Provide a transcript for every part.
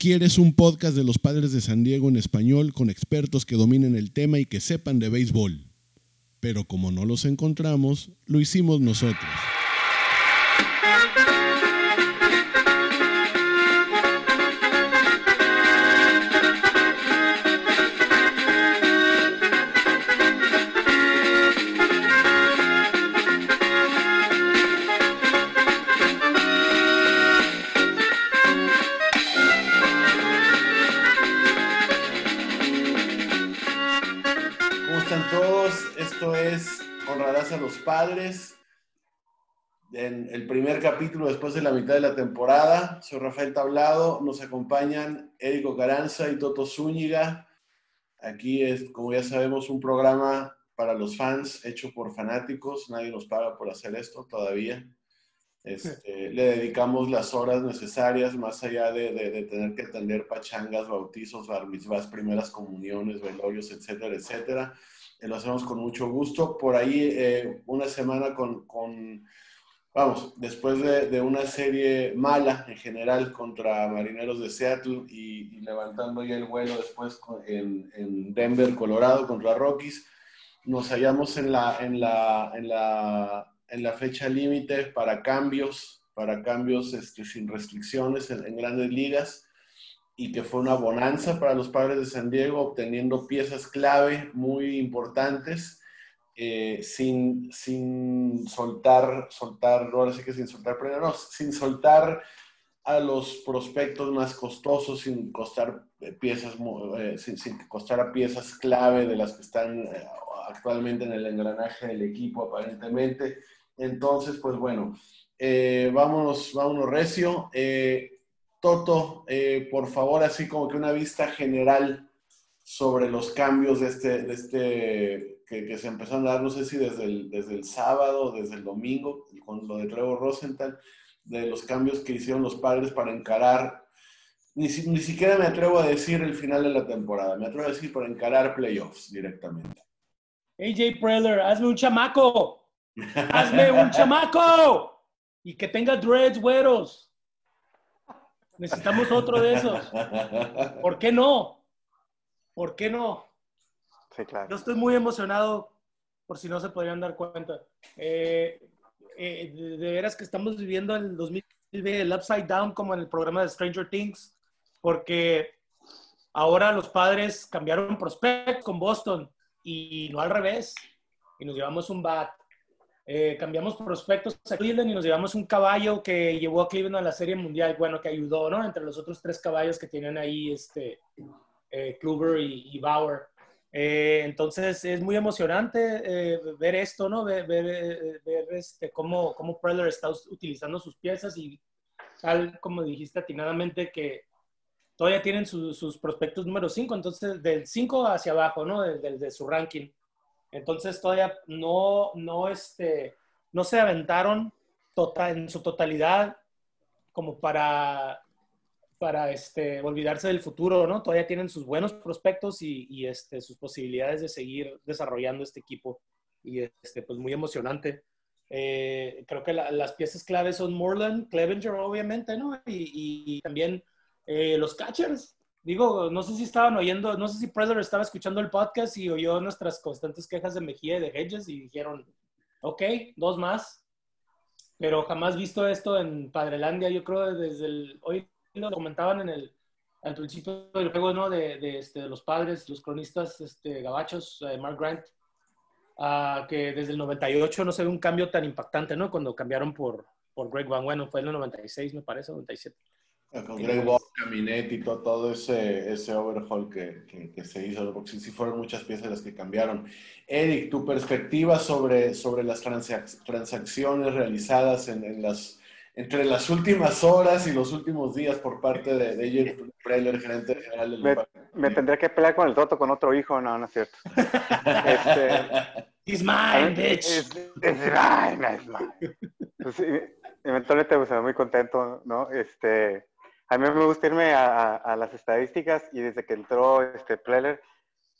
¿Quieres un podcast de los padres de San Diego en español con expertos que dominen el tema y que sepan de béisbol? Pero como no los encontramos, lo hicimos nosotros. Padres. En el primer capítulo después de la mitad de la temporada, soy Rafael Tablado, nos acompañan Érico Caranza y Toto Zúñiga. Aquí es, como ya sabemos, un programa para los fans hecho por fanáticos, nadie nos paga por hacer esto todavía. Este, le dedicamos las horas necesarias, más allá de, de, tener que atender pachangas, bautizos, bar primeras comuniones, velorios, etcétera, etcétera lo hacemos con mucho gusto. Por ahí eh, una semana con, con, vamos, después de, una serie mala en general contra Marineros de Seattle y, levantando ya el vuelo después en, en, Denver, Colorado, contra Rockies, nos hallamos en la, en la, en la, en la fecha límite para cambios, para cambios este, sin restricciones en, en grandes ligas y que fue una bonanza para los padres de San Diego, obteniendo piezas clave muy importantes, eh, sin, sin soltar, soltar, ahora sí que sin soltar, pero no, sin soltar a los prospectos más costosos, sin costar eh, piezas, eh, sin, sin, costar a piezas clave de las que están actualmente en el engranaje del equipo aparentemente. Entonces, pues bueno, vámonos, vámonos recio. Toto, eh, por favor, así como que una vista general sobre los cambios de este, de este que, se empezaron a dar, no sé si desde el, desde el sábado, desde el domingo, con lo de Trevor Rosenthal, de los cambios que hicieron los padres para encarar, ni, ni siquiera me atrevo a decir el final de la temporada, me atrevo a decir para encarar playoffs directamente. AJ Preller, hazme un chamaco, hazme un chamaco y que tenga dreads güeros. Necesitamos otro de esos. ¿Por qué no? ¿Por qué no? Sí, claro. Yo estoy muy emocionado, por si no se podrían dar cuenta. Eh, eh, de, veras que estamos viviendo el 2020 el Upside Down como en el programa de Stranger Things, porque ahora los padres cambiaron prospectos con Boston y no al revés. Y nos llevamos un bat eh, cambiamos prospectos a Cleveland y nos llevamos un caballo que llevó a Cleveland a la Serie Mundial, bueno, que ayudó, ¿no? Entre los otros tres caballos que tienen ahí, este, eh, Kluber y, Bauer. Eh, entonces es muy emocionante ver esto, ¿no? Ver, ver, este, cómo, cómo Preller está utilizando sus piezas y tal como dijiste atinadamente que todavía tienen sus prospectos número 5, entonces del 5 hacia abajo, ¿no? De, de, su ranking. Entonces todavía no, no, este, no se aventaron total, en su totalidad como para, para este, olvidarse del futuro, ¿no? Todavía tienen sus buenos prospectos y, este, sus posibilidades de seguir desarrollando este equipo. Y este, pues muy emocionante. Eh, creo que las piezas claves son Moreland, Clevenger, obviamente, ¿no? Y, y también eh, los catchers. Digo, no sé si estaban oyendo, no sé si Predator estaba escuchando el podcast y oyó nuestras constantes quejas de Mejía y de Hedges y dijeron, ok, dos más. Pero jamás visto esto en Padrelandia, yo creo desde el, hoy lo comentaban en el, al principio del juego, ¿no? De, de, este, de los padres, los cronistas este, gabachos, eh, Mark Grant, uh, que desde el 98 no se ve un cambio tan impactante, ¿no? Cuando cambiaron por, por Greg Van, bueno, fue en el 96, me parece, 97. Con Greg Bob, Caminetti, todo, todo ese, ese overhaul que, que, se hizo, porque sí, fueron muchas piezas las que cambiaron. Eric, tu perspectiva sobre, sobre las transacciones realizadas en, en, las, entre las últimas horas y los últimos días por parte de, de Jay Preller, gerente general del me, me tendría que pelear con el Toto con otro hijo, no, no es cierto. este, He's mine, bitch. Es, es mine, es mine. Pues, eventualmente, pues, muy contento, ¿no? Este, a mí me gusta irme a, las estadísticas y desde que entró este Pleller,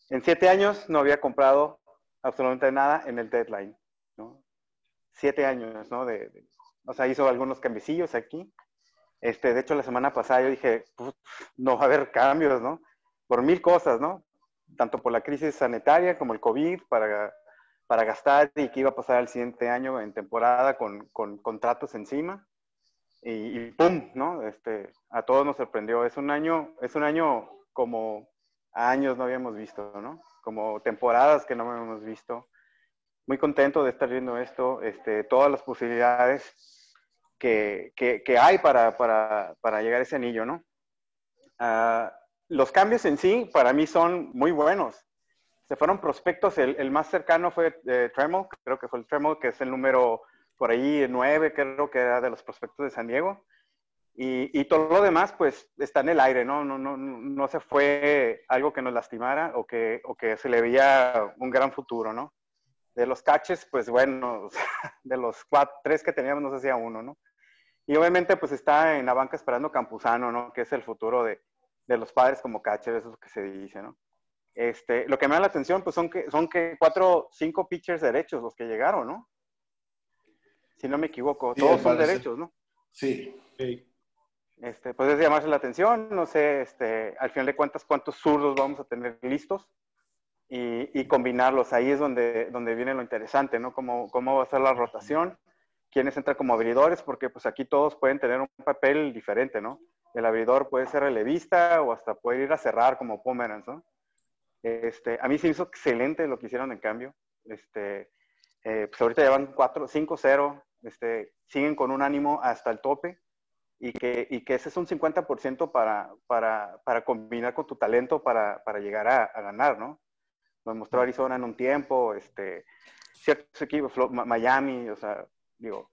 en siete años no había comprado absolutamente nada en el deadline, ¿no? Siete años, ¿no? De, o sea, hizo algunos cambicillos aquí, Este, de hecho, la semana pasada yo dije, no va a haber cambios, ¿no? Por mil cosas, ¿no? Tanto por la crisis sanitaria como el COVID, para, para gastar y qué iba a pasar el siguiente año en temporada con, con contratos encima. Y, y, ¡pum! ¿no? Este, a todos nos sorprendió. Es un año, es un año como años no habíamos visto, ¿no? Como temporadas que no habíamos visto. Muy contento de estar viendo esto, este, todas las posibilidades que, que, hay para, para, para, llegar a ese anillo, ¿no? Uh, los cambios en sí, para mí, son muy buenos. Se fueron prospectos, el, el más cercano fue eh, Tremel, creo que fue el Tremel, que es el número por ahí nueve, creo que era de los prospectos de San Diego. Y, y, todo lo demás, pues, está en el aire, ¿no? No, no, no se fue algo que nos lastimara o que, o que se le veía un gran futuro, ¿no? De los caches, pues, bueno, de los cuatro, tres que teníamos, no se hacía uno, ¿no? Y obviamente, pues, está en la banca esperando Campuzano, ¿no? Que es el futuro de, de los padres como catcher, eso es lo que se dice, ¿no? Este, lo que me da la atención, pues, son que, son que cuatro, cinco pitchers derechos los que llegaron, ¿no? Si no me equivoco, todos son derechos, ¿no? Sí. Sí. Este, pues es llamarse la atención, no sé, este, al final de cuentas, cuántos zurdos vamos a tener listos y, y, combinarlos. Ahí es donde, donde viene lo interesante, ¿no? Cómo, cómo va a ser la rotación, quiénes entran como abridores, porque pues aquí todos pueden tener un papel diferente, ¿no? El abridor puede ser relevista o hasta puede ir a cerrar como Pomeranz, ¿no? Este, a mí se hizo excelente lo que hicieron en cambio. Este, eh, pues ahorita llevan 4, 5-0, este, siguen con un ánimo hasta el tope y que, y que ese es un 50% para, para, para, combinar con tu talento para, para llegar a, a, ganar, ¿no? Lo demostró Arizona en un tiempo, este, ciertos equipos, Miami, o sea, digo,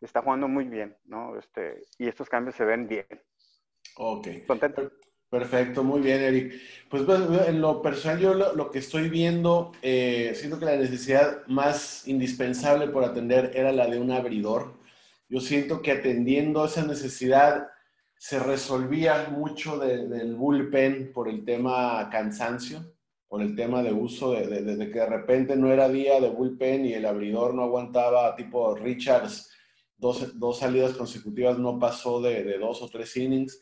está jugando muy bien, ¿no? Este, y estos cambios se ven bien. Ok. Contento. Perfecto, muy bien, Eric. Pues, en lo personal, yo lo, que estoy viendo, eh, siento que la necesidad más indispensable por atender era la de un abridor yo siento que atendiendo esa necesidad se resolvía mucho de, del bullpen por el tema cansancio, por el tema de uso, de, de, que de repente no era día de bullpen y el abridor no aguantaba, tipo Richards, dos, dos salidas consecutivas no pasó de, dos o tres innings.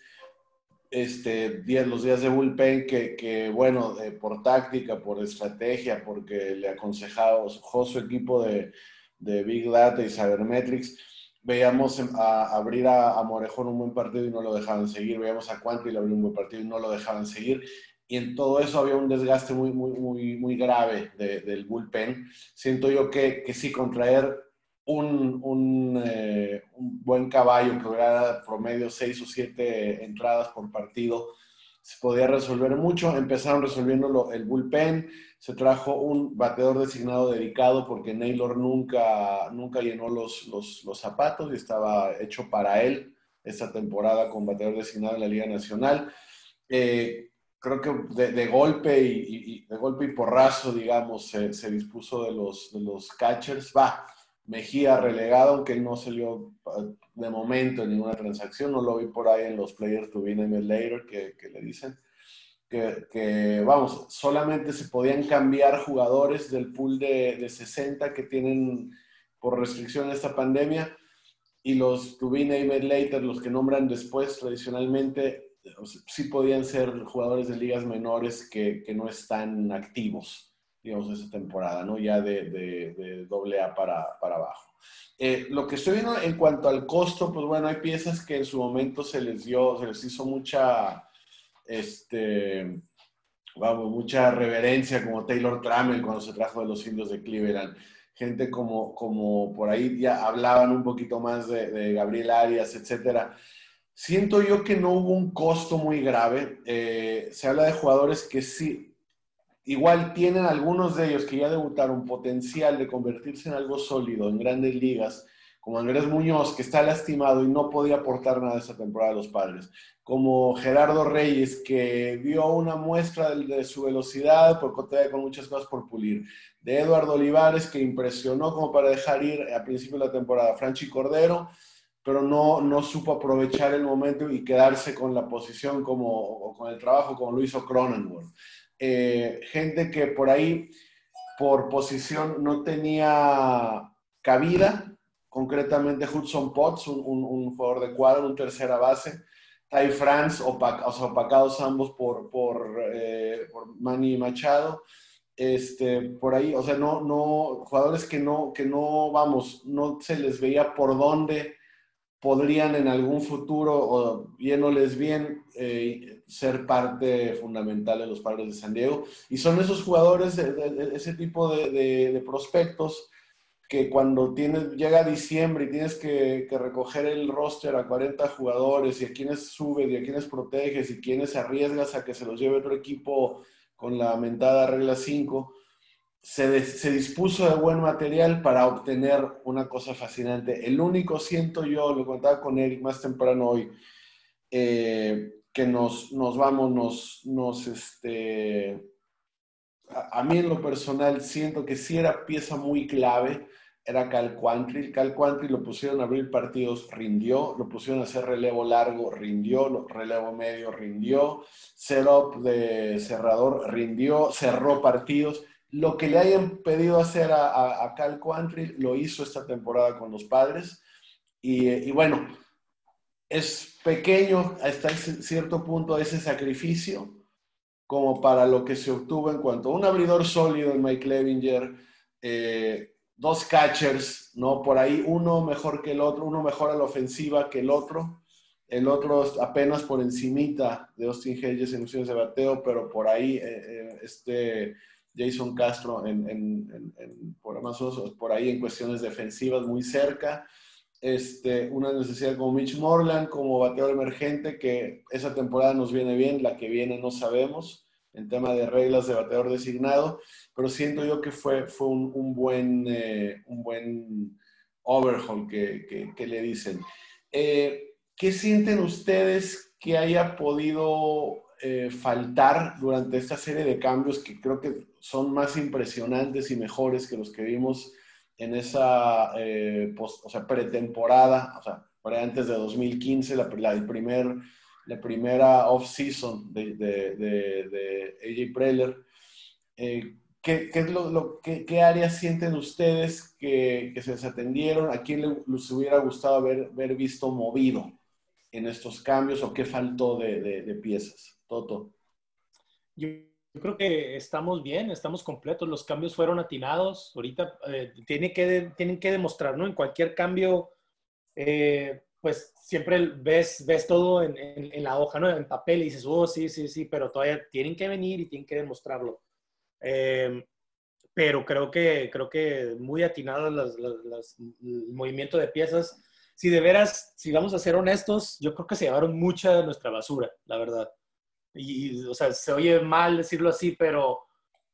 Este, días, los días de bullpen que, que bueno, por táctica, por estrategia, porque le aconsejaba su equipo de, de Big Data y Cybermetrics, veíamos a, abrir a, a, Morejón un buen partido y no lo dejaban seguir, veíamos a y abrir un buen partido y no lo dejaban seguir, y en todo eso había un desgaste muy, muy, muy, muy grave de, del bullpen. Siento yo que, que sí, contraer un, eh, un, buen caballo que promedio seis o siete entradas por partido, se podía resolver mucho. Empezaron resolviendo el bullpen, se trajo un bateador designado dedicado porque Naylor nunca, nunca llenó los, los, zapatos y estaba hecho para él esta temporada con bateador designado en la Liga Nacional. Eh, creo que de, golpe y, y, de golpe y porrazo, digamos, se, se dispuso de los, de los catchers. Va, Mejía relegado, aunque no salió de momento en ninguna transacción, no lo vi por ahí en los players to be named later que, le dicen. Que, vamos, solamente se podían cambiar jugadores del pool de, de 60 que tienen por restricción esta pandemia. Y los to be named later, los que nombran después tradicionalmente, sí podían ser jugadores de ligas menores que no están activos digamos, esa temporada, ¿no? Ya de, doble A para, para abajo. Eh, lo que estoy viendo en cuanto al costo, pues bueno, hay piezas que en su momento se les dio, se les hizo mucha, este, vamos, mucha reverencia, como Taylor Trammell cuando se trajo de los indios de Cleveland. Gente como, como por ahí ya hablaban un poquito más de, de Gabriel Arias, etcétera. Siento yo que no hubo un costo muy grave. Eh, se habla de jugadores que sí, igual tienen algunos de ellos que ya debutaron potencial de convertirse en algo sólido en grandes ligas, como Andrés Muñoz, que está lastimado y no podía aportar nada esa temporada a los padres, como Gerardo Reyes, que dio una muestra de, de su velocidad, porque todavía con muchas cosas por pulir, de Eduardo Olivares, que impresionó como para dejar ir a principio de la temporada, Franchi Cordero, pero no, no supo aprovechar el momento y quedarse con la posición como, o con el trabajo como lo hizo Cronenworth. Eh, gente que por ahí, por posición, no tenía cabida concretamente Hudson Potts, un, un, jugador de cuadro, un tercera base, Ty France, opacados ambos por, por, eh, Manny Machado, este, por ahí, o sea, no, no, jugadores que no, que no, vamos, no se les veía por dónde podrían en algún futuro, o viéndoles bien, eh, ser parte fundamental de los padres de San Diego. Y son esos jugadores, de, ese tipo de, de, prospectos, que cuando tienes, llega diciembre y tienes que, que, recoger el roster a 40 jugadores y a quienes subes y a quienes proteges y quienes arriesgas a que se los lleve otro equipo con la mentada regla 5, se, se, dispuso de buen material para obtener una cosa fascinante. El único, siento yo, lo contaba con Eric más temprano hoy, eh, que nos, nos vamos, nos, nos este, a, mí en lo personal siento que sí era pieza muy clave, era Cal Quantry. Cal Quantry lo pusieron a abrir partidos, rindió, lo pusieron a hacer relevo largo, rindió, relevo medio, rindió, setup de cerrador, rindió, cerró partidos lo que le hayan pedido hacer a, Cal Quantry lo hizo esta temporada con los padres. Y, bueno, es pequeño hasta cierto punto ese sacrificio como para lo que se obtuvo en cuanto a un abridor sólido en Mike Levinger, eh, dos catchers, ¿no? Por ahí uno mejor que el otro, uno mejor a la ofensiva que el otro, el otro apenas por encimita de Austin Hedges en opciones de bateo, pero por ahí eh, eh, este Jason Castro en, por, por ahí en cuestiones defensivas muy cerca. Este, una necesidad como Mitch Morland, como bateador emergente, que esa temporada nos viene bien, la que viene no sabemos, en tema de reglas de bateador designado, pero siento yo que fue, fue un, buen, eh, un buen overhaul que, que, le dicen. Eh, ¿Qué sienten ustedes que haya podido eh, faltar durante esta serie de cambios que creo que son más impresionantes y mejores que los que vimos en esa eh, pretemporada, o sea, antes de 2015, la, la, la primera off-season de, AJ Preller. Eh, ¿qué, qué, áreas sienten ustedes que, se desatendieron? ¿A quién les hubiera gustado haber, visto movido en estos cambios o qué faltó de, piezas? Toto. Yo creo que estamos bien, estamos completos, los cambios fueron atinados, ahorita eh, tiene que, tienen que demostrar, ¿no? En cualquier cambio, eh, pues siempre ves, ves todo en, en, la hoja, ¿no? En papel y dices, oh, sí, sí, sí, pero todavía tienen que venir y tienen que demostrarlo. Eh, pero creo que, creo que muy atinados las, las, el movimiento de piezas. Si de veras, si vamos a ser honestos, yo creo que se llevaron mucha de nuestra basura, la verdad y, o sea, se oye mal decirlo así, pero,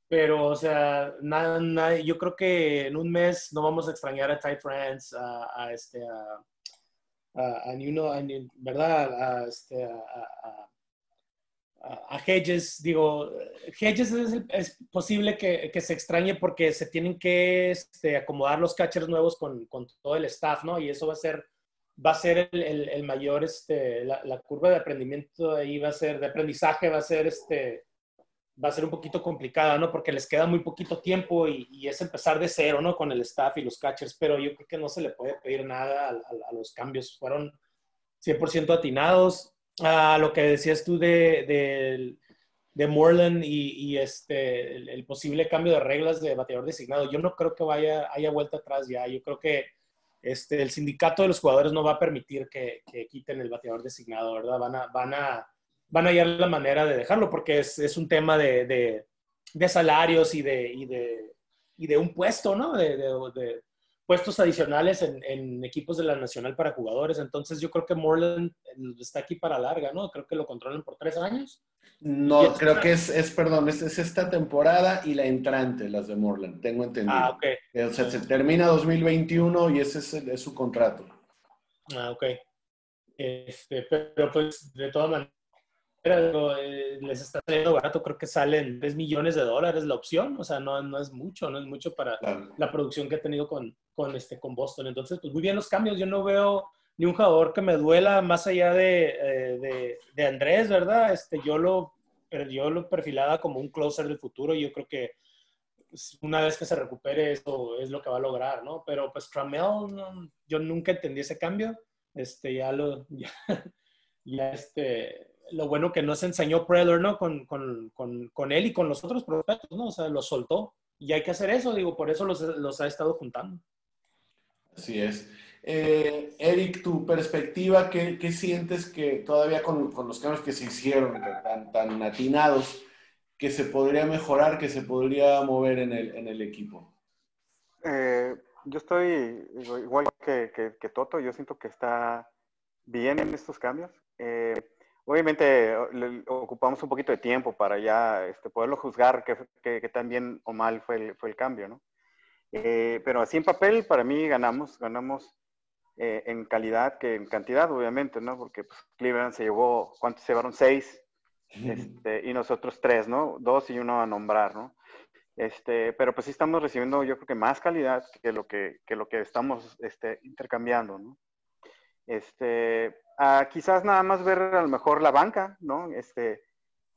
pero o sea, nada, nada, yo creo que en un mes no vamos a extrañar a Ty France, a, a este, a, a, a, ¿verdad? A, este, a, a, Hedges, digo, Hedges es, es posible que, que, se extrañe porque se tienen que este, acomodar los catchers nuevos con, con, todo el staff, ¿no? Y eso va a ser va a ser el, el, mayor, este, la, la, curva de aprendimiento ahí va a ser, de aprendizaje va a ser, este, va a ser un poquito complicada, ¿no? Porque les queda muy poquito tiempo y, y, es empezar de cero, ¿no? Con el staff y los catchers, pero yo creo que no se le puede pedir nada a, a, los cambios. Fueron 100% atinados. A lo que decías tú de, de, de Moreland y, y este, el, el, posible cambio de reglas de bateador designado, yo no creo que vaya, haya vuelta atrás ya. Yo creo que este, el sindicato de los jugadores no va a permitir que, quiten el bateador designado, ¿verdad? Van a, van a, van a hallar la manera de dejarlo porque es, un tema de, salarios y de, y de, y de un puesto, ¿no? De, puestos adicionales en, equipos de la Nacional para jugadores. Entonces yo creo que Moreland está aquí para larga, ¿no? Creo que lo controlan por tres años. No, creo que es, es perdón, es, es, esta temporada y la entrante, las de Moreland, tengo entendido. Ah, ok. O sea, se termina 2021 y ese es, es su contrato. Ah, ok. Este, pero pues de todas maneras eh, les está saliendo barato, creo que salen 3 millones de dólares la opción, o sea, no, no es mucho, no es mucho para la producción que he tenido con, con, este, con Boston. Entonces, pues muy bien los cambios, yo no veo ni un jugador que me duela más allá de, eh, de, de, Andrés, ¿verdad? Este, yo, lo, yo lo perfilaba como un closer del futuro y yo creo que una vez que se recupere eso es lo que va a lograr, ¿no? Pero pues Tramel, yo nunca entendí ese cambio. Este, ya lo, ya, este, lo bueno que no se enseñó Preller, ¿no? Con, con, con, con, él y con los otros prospectos, ¿no? O sea, los soltó. Y hay que hacer eso, digo, por eso los, los ha estado juntando. Así es. Eh, Eric, tu perspectiva, ¿qué, ¿qué, sientes que todavía con, con, los cambios que se hicieron tan, tan atinados, que se podría mejorar, que se podría mover en el, en el equipo? Eh, yo estoy igual que, que, que, Toto, yo siento que está bien en estos cambios. Eh, obviamente ocupamos un poquito de tiempo para ya este, poderlo juzgar que, que, tan bien o mal fue el, fue el cambio, ¿no? Eh, pero así en papel, para mí ganamos, ganamos eh, en calidad que en cantidad, obviamente, ¿no? Porque pues, Cleveland se llevó, ¿cuántos se llevaron? Seis, este, y nosotros tres, ¿no? Dos y uno a nombrar, ¿no? Este, pero pues sí estamos recibiendo, yo creo que más calidad que lo que, que lo que estamos este, intercambiando, ¿no? Este, ah, quizás nada más ver a lo mejor la banca, ¿no? Este,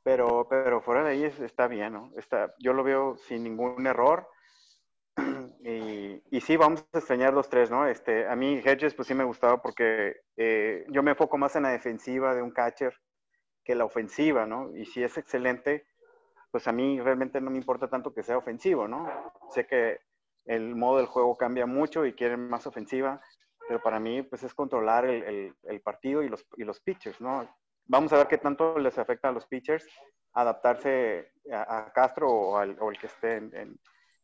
pero, pero fuera de ahí está bien, ¿no? Está, yo lo veo sin ningún error. Y, y, sí, vamos a extrañar los tres, ¿no? Este, a mí Hedges, pues sí me gustaba porque eh, yo me enfoco más en la defensiva de un catcher que la ofensiva, ¿no? Y si es excelente, pues a mí realmente no me importa tanto que sea ofensivo, ¿no? Sé que el modo del juego cambia mucho y quieren más ofensiva, pero para mí pues es controlar el, el, el partido y los, y los pitchers, ¿no? Vamos a ver qué tanto les afecta a los pitchers adaptarse a, a Castro o al o el que esté en, en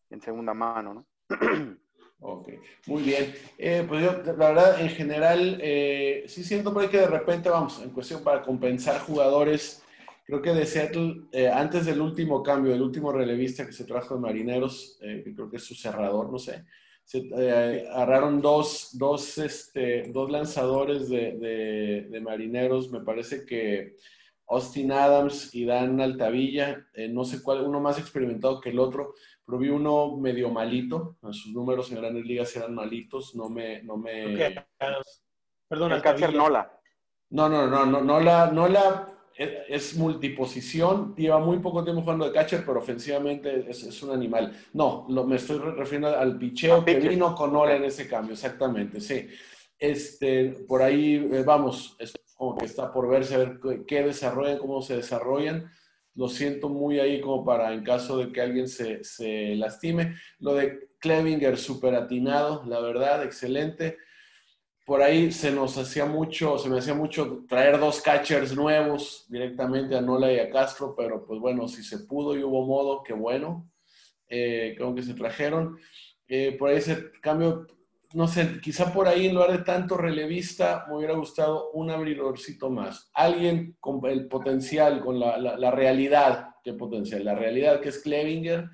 en segunda mano, ¿no? Ok, muy bien. Eh, pues yo, la verdad, en general, eh, sí siento por ahí que de repente, vamos, en cuestión para compensar jugadores, creo que de Seattle, eh, antes del último cambio, el último relevista que se trajo de Marineros, eh, que creo que es su cerrador, no sé, se eh, agarraron dos, dos, este, dos lanzadores de, de, de, Marineros, me parece que Austin Adams y Dan Altavilla, no sé cuál, uno más experimentado que el otro, pero vi uno medio malito, sus números en grandes ligas eran malitos, no me... No me... Okay. Perdón, el Nola. No, no, no, no, Nola, Nola es multiposición, lleva muy poco tiempo jugando de catcher, pero ofensivamente es, es un animal. No, lo, me estoy refiriendo al picheo que vino con Nola en ese cambio, exactamente, sí. Este, por ahí, eh, vamos, es como que está por verse, a ver qué desarrollan, cómo se desarrollan lo siento muy ahí como para en caso de que alguien se, se lastime. Lo de Klevinger, súper atinado, la verdad, excelente. Por ahí se nos hacía mucho, se me hacía mucho traer dos catchers nuevos directamente a Nola y a Castro, pero pues bueno, si se pudo y hubo modo, qué bueno. Eh, creo que se trajeron. Eh, por ahí ese cambio no sé, quizá por ahí en lugar de tanto relevista me hubiera gustado un abridorcito más. Alguien con el potencial, con la, la, la realidad, ¿qué potencial? La realidad que es Klevinger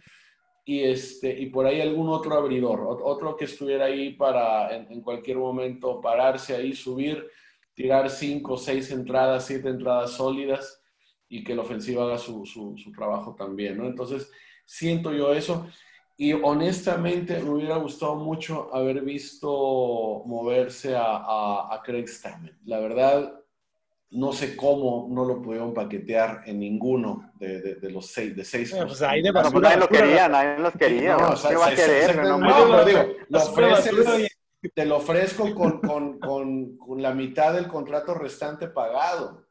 y, este, y por ahí algún otro abridor, otro que estuviera ahí para en, cualquier momento pararse ahí, subir, tirar cinco, seis entradas, siete entradas sólidas y que la ofensiva haga su, su, su trabajo también, ¿no? Entonces, siento yo eso. Y honestamente me hubiera gustado mucho haber visto moverse a, a, a Craig Stammen. La verdad, no sé cómo no lo pudieron paquetear en ninguno de, de, de los seis. De seis pues ahí de basura, pues nadie lo quería, nadie los quería. No, o sea, va a querer? No, no, digo, lo ofreces, te lo ofrezco con, con, con, con la mitad del contrato restante pagado.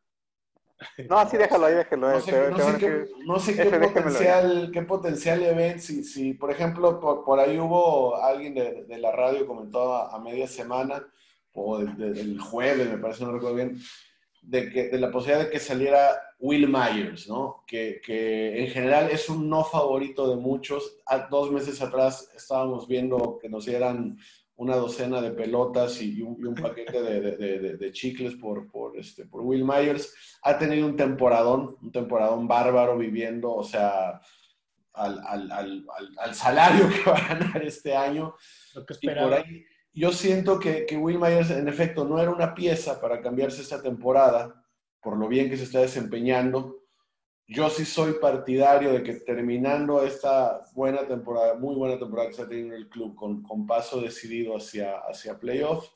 No, así déjalo ahí, déjalo. No sé, no sé, qué, no sé qué, potencial, qué potencial le ven. Si, si por ejemplo, por, por, ahí hubo alguien de, de la radio comentó a, a, media semana, o del jueves, me parece, no recuerdo bien, de, que, de la posibilidad de que saliera Will Myers, ¿no? Que, que, en general es un no favorito de muchos. Dos meses atrás estábamos viendo que nos dieran una docena de pelotas y un, y un paquete de, de, de, chicles por, por, este, por Will Myers. Ha tenido un temporadón, un temporadón bárbaro viviendo, o sea, al, al, al, al salario que va a ganar este año. Lo que y por ahí, yo siento que, que, Will Myers, en efecto, no era una pieza para cambiarse esta temporada, por lo bien que se está desempeñando. Yo sí soy partidario de que terminando esta buena temporada, muy buena temporada que está teniendo el club, con, con paso decidido hacia, hacia playoffs,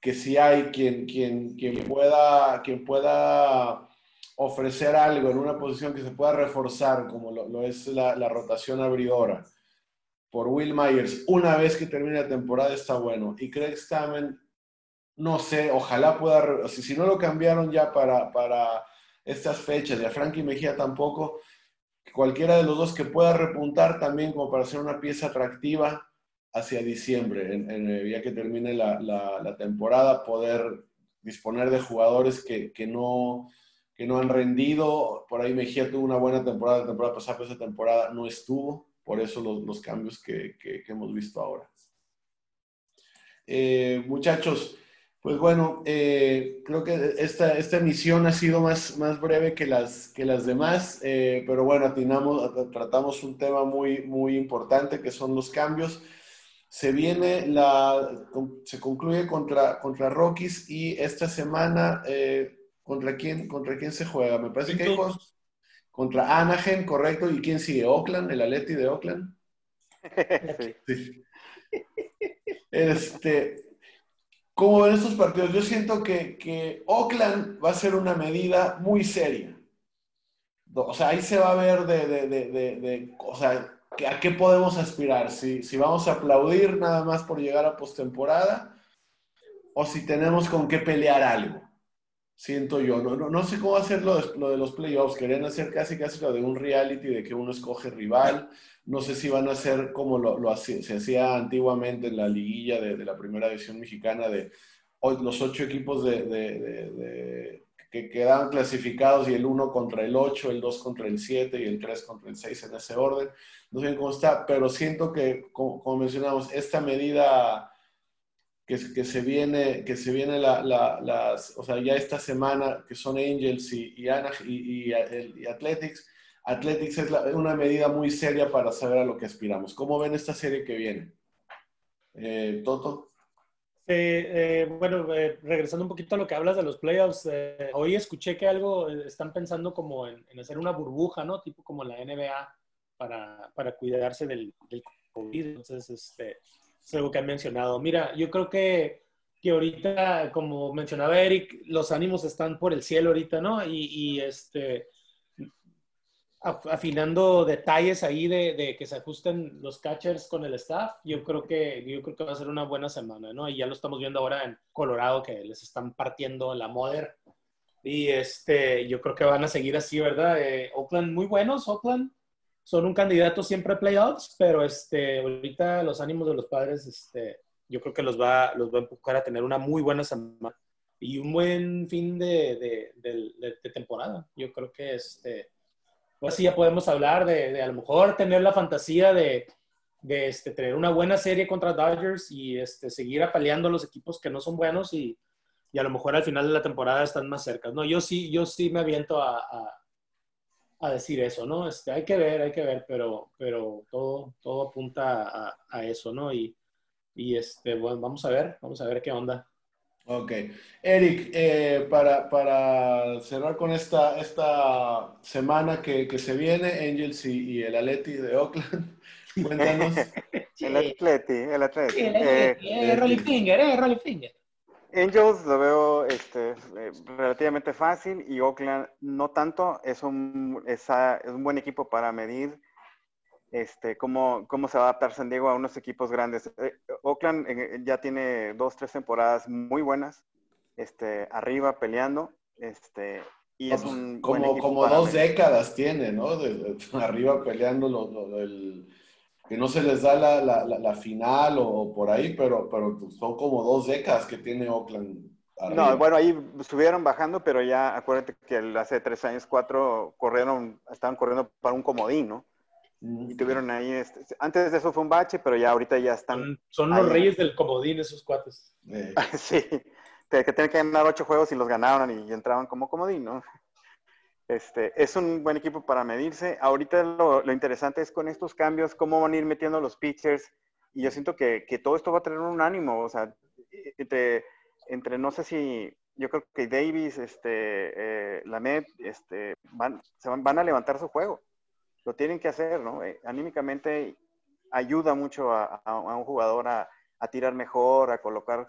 que si hay quien, quien, quien, pueda, quien pueda ofrecer algo en una posición que se pueda reforzar, como lo, es la, rotación abridora, por Will Myers, una vez que termine la temporada está bueno. Y Craig Stamen, no sé, ojalá pueda, si, si no lo cambiaron ya para, para estas fechas, y a Frankie Mejía tampoco, cualquiera de los dos que pueda repuntar también como para hacer una pieza atractiva hacia diciembre, en, eh, ya que termine la, temporada, poder disponer de jugadores que, no, que no han rendido. Por ahí Mejía tuvo una buena temporada, la temporada pasada, pero esa temporada no estuvo. Por eso los, cambios que, hemos visto ahora. Eh, muchachos, pues bueno, eh, creo que esta, esta emisión ha sido más, más breve que las, que las demás, pero bueno, atinamos, tratamos un tema muy, muy importante que son los cambios se viene la, se concluye contra, contra Rockies y esta semana, eh, ¿contra, quién, ¿contra quién se juega? Me parece que hay contra Anaheim, correcto, ¿y quién sigue? ¿Oakland? ¿El Aleti de Oakland? Sí. Este, ¿Cómo ven estos partidos? Yo siento que, que Oakland va a ser una medida muy seria. O sea, ahí se va a ver de, de, de, de o sea, ¿a qué podemos aspirar? Si, si vamos a aplaudir nada más por llegar a postemporada o si tenemos con qué pelear algo. Siento yo, no, no, sé cómo hacer lo de, los playoffs. Querían hacer casi casi lo de un reality de que uno escoge rival. No sé si van a hacer como lo, lo se hacía antiguamente en la liguilla de, la primera división mexicana de los ocho equipos de, que quedaban clasificados y el 1 contra el 8, el 2 contra el 7 y el 3 contra el 6 en ese orden. No sé cómo está, pero siento que, como, mencionamos, esta medida que, que, se viene, que se viene la, las, o sea, ya esta semana, que son Angels y, y, y, y Athletics, Athletics es una medida muy seria para saber a lo que aspiramos. ¿Cómo ven esta serie que viene? Eh, Toto. Eh, bueno, eh, regresando un poquito a lo que hablas de los playoffs, eh, hoy escuché que algo están pensando como en, hacer una burbuja, ¿no? Tipo como la NBA para, para cuidarse del, del, COVID. Entonces, este, es algo que han mencionado. Mira, yo creo que, que ahorita, como mencionaba Eric, los ánimos están por el cielo ahorita, ¿no? Y, y este, afinando detalles ahí de, que se ajusten los catchers con el staff, yo creo que yo creo que va a ser una buena semana, ¿no? Y ya lo estamos viendo ahora en Colorado que les están partiendo la moder y este yo creo que van a seguir así, ¿verdad? Eh, Oakland muy buenos, Oakland son un candidato siempre a playoffs, pero este ahorita los ánimos de los padres este yo creo que los va los va a empujar a tener una muy buena semana y un buen fin de, de temporada. Yo creo que este pues sí ya podemos hablar de, a lo mejor tener la fantasía de, este, tener una buena serie contra Dodgers y este, seguir apaleando a los equipos que no son buenos y, a lo mejor al final de la temporada están más cerca. No, yo sí, yo sí me aviento a, a, decir eso, ¿no? Este, hay que ver, hay que ver, pero, pero todo, todo apunta a, eso, ¿no? Y, y este, bueno, vamos a ver, vamos a ver qué onda. Ok. Eric, eh, para, para, cerrar con esta, esta semana que, que se viene, Angels y, el Atleti de Oakland, cuéntanos. el Atleti, el Atleti. el Atleti, eh, eh, Finger, eh, Rolly Finger. Angels lo veo este, relativamente fácil y Oakland no tanto. Es un, es un buen equipo para medir este, cómo, cómo se va a adaptar San Diego a unos equipos grandes. Eh, Oakland eh, ya tiene dos, tres temporadas muy buenas, este, arriba peleando, este, y es un como, como dos décadas tiene, ¿no? arriba peleando lo, que no se les da la, la, la, final o, por ahí, pero, pero son como dos décadas que tiene Oakland. No, bueno, ahí estuvieron bajando, pero ya acuérdate que hace tres años, cuatro, corrieron, estaban corriendo para un comodín, ¿no? Y tuvieron ahí, este, antes de eso fue un bache, pero ya ahorita ya están. Son, los reyes del comodín esos cuates. Eh. sí, que, que tienen que ganar ocho juegos y los ganaron y, entraban como comodín, ¿no? Este, es un buen equipo para medirse. Ahorita lo, interesante es con estos cambios, cómo van a ir metiendo los pitchers. Y yo siento que, todo esto va a tener un ánimo. O sea, entre, no sé si, yo creo que Davis, este, eh, Lamet, este, van, se van, van a levantar su juego lo tienen que hacer, ¿no? Eh, anímicamente ayuda mucho a, un jugador a, tirar mejor, a colocar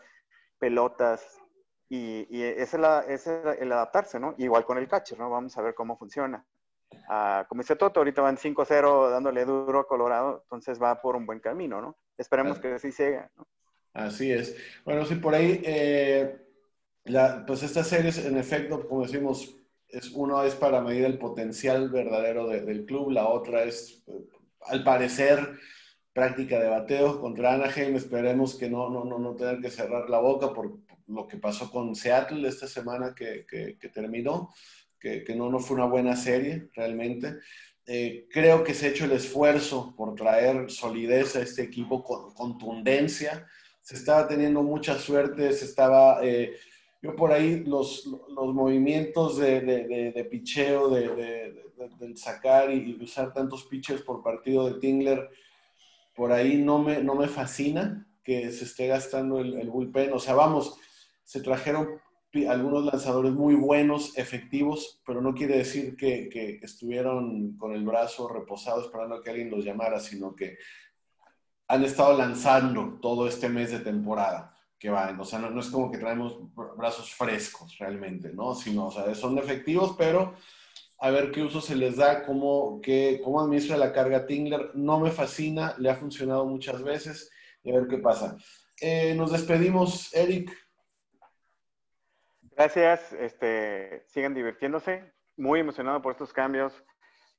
pelotas y, y es, el, es el, adaptarse, ¿no? Igual con el catcher, ¿no? Vamos a ver cómo funciona. Uh, como dice Toto, ahorita van 5-0 dándole duro a Colorado, entonces va por un buen camino, ¿no? Esperemos que así siga, ¿no? Así es. Bueno, sí, por ahí, eh, la, pues estas series, en efecto, como decimos, es, uno es para medir el potencial verdadero del club, la otra es, al parecer, práctica de bateo contra Anaheim. Esperemos que no, no, no, no tener que cerrar la boca por, lo que pasó con Seattle esta semana que, que, terminó, que, que, no, no fue una buena serie realmente. Eh, creo que se ha hecho el esfuerzo por traer solidez a este equipo con contundencia. Se estaba teniendo mucha suerte, se estaba... Eh, yo por ahí los, los movimientos de, de, de, picheo, de, sacar y, usar tantos pitches por partido de Tingler, por ahí no me, no me fascina que se esté gastando el, el bullpen. O sea, vamos, se trajeron algunos lanzadores muy buenos, efectivos, pero no quiere decir que, que, estuvieron con el brazo reposado esperando que alguien los llamara, sino que han estado lanzando todo este mes de temporada que van. O sea, no, es como que traemos brazos frescos realmente, ¿no? Sino, o sea, son efectivos, pero a ver qué uso se les da, cómo, qué, cómo administra la carga Tingler. No me fascina, le ha funcionado muchas veces y a ver qué pasa. Eh, nos despedimos, Eric. Gracias, este, sigan divirtiéndose. Muy emocionado por estos cambios.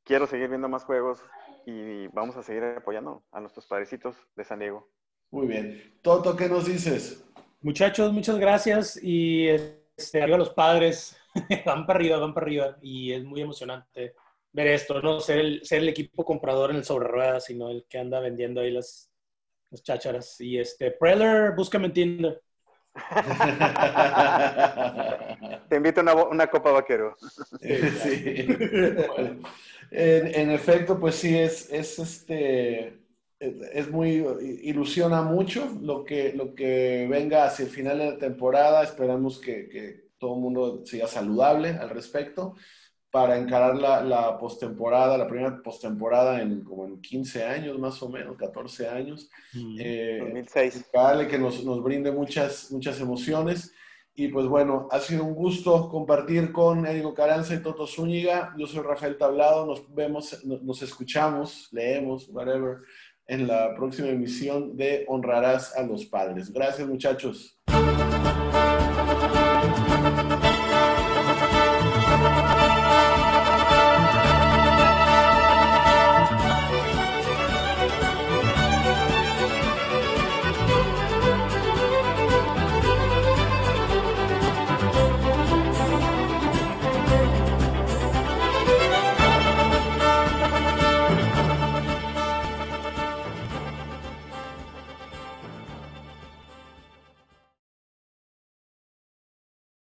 Quiero seguir viendo más juegos y vamos a seguir apoyando a nuestros padrecitos de San Diego. Muy bien. Toto, ¿qué nos dices? Muchachos, muchas gracias y este, arriba los padres. van para arriba, van para arriba y es muy emocionante ver esto, no ser el, ser el equipo comprador en el sobre ruedas, sino el que anda vendiendo ahí las, las chácharas. Y este, Preller, búscame en Tinder. Te invito a una, una, copa vaquero. Sí. en, efecto, pues sí, es, es este es muy ilusiona mucho lo que, lo que venga hacia el final de la temporada. Esperamos que, que todo el mundo siga saludable al respecto para encarar la, la postemporada, la primera postemporada en como en 15 años más o menos, 14 años. Mm, eh, 2006. que nos, nos, brinde muchas, muchas emociones. Y pues bueno, ha sido un gusto compartir con Érico Caranza y Toto Zúñiga. Yo soy Rafael Tablado, nos vemos, nos escuchamos, leemos, whatever, en la próxima emisión de Honrarás a los Padres. Gracias muchachos.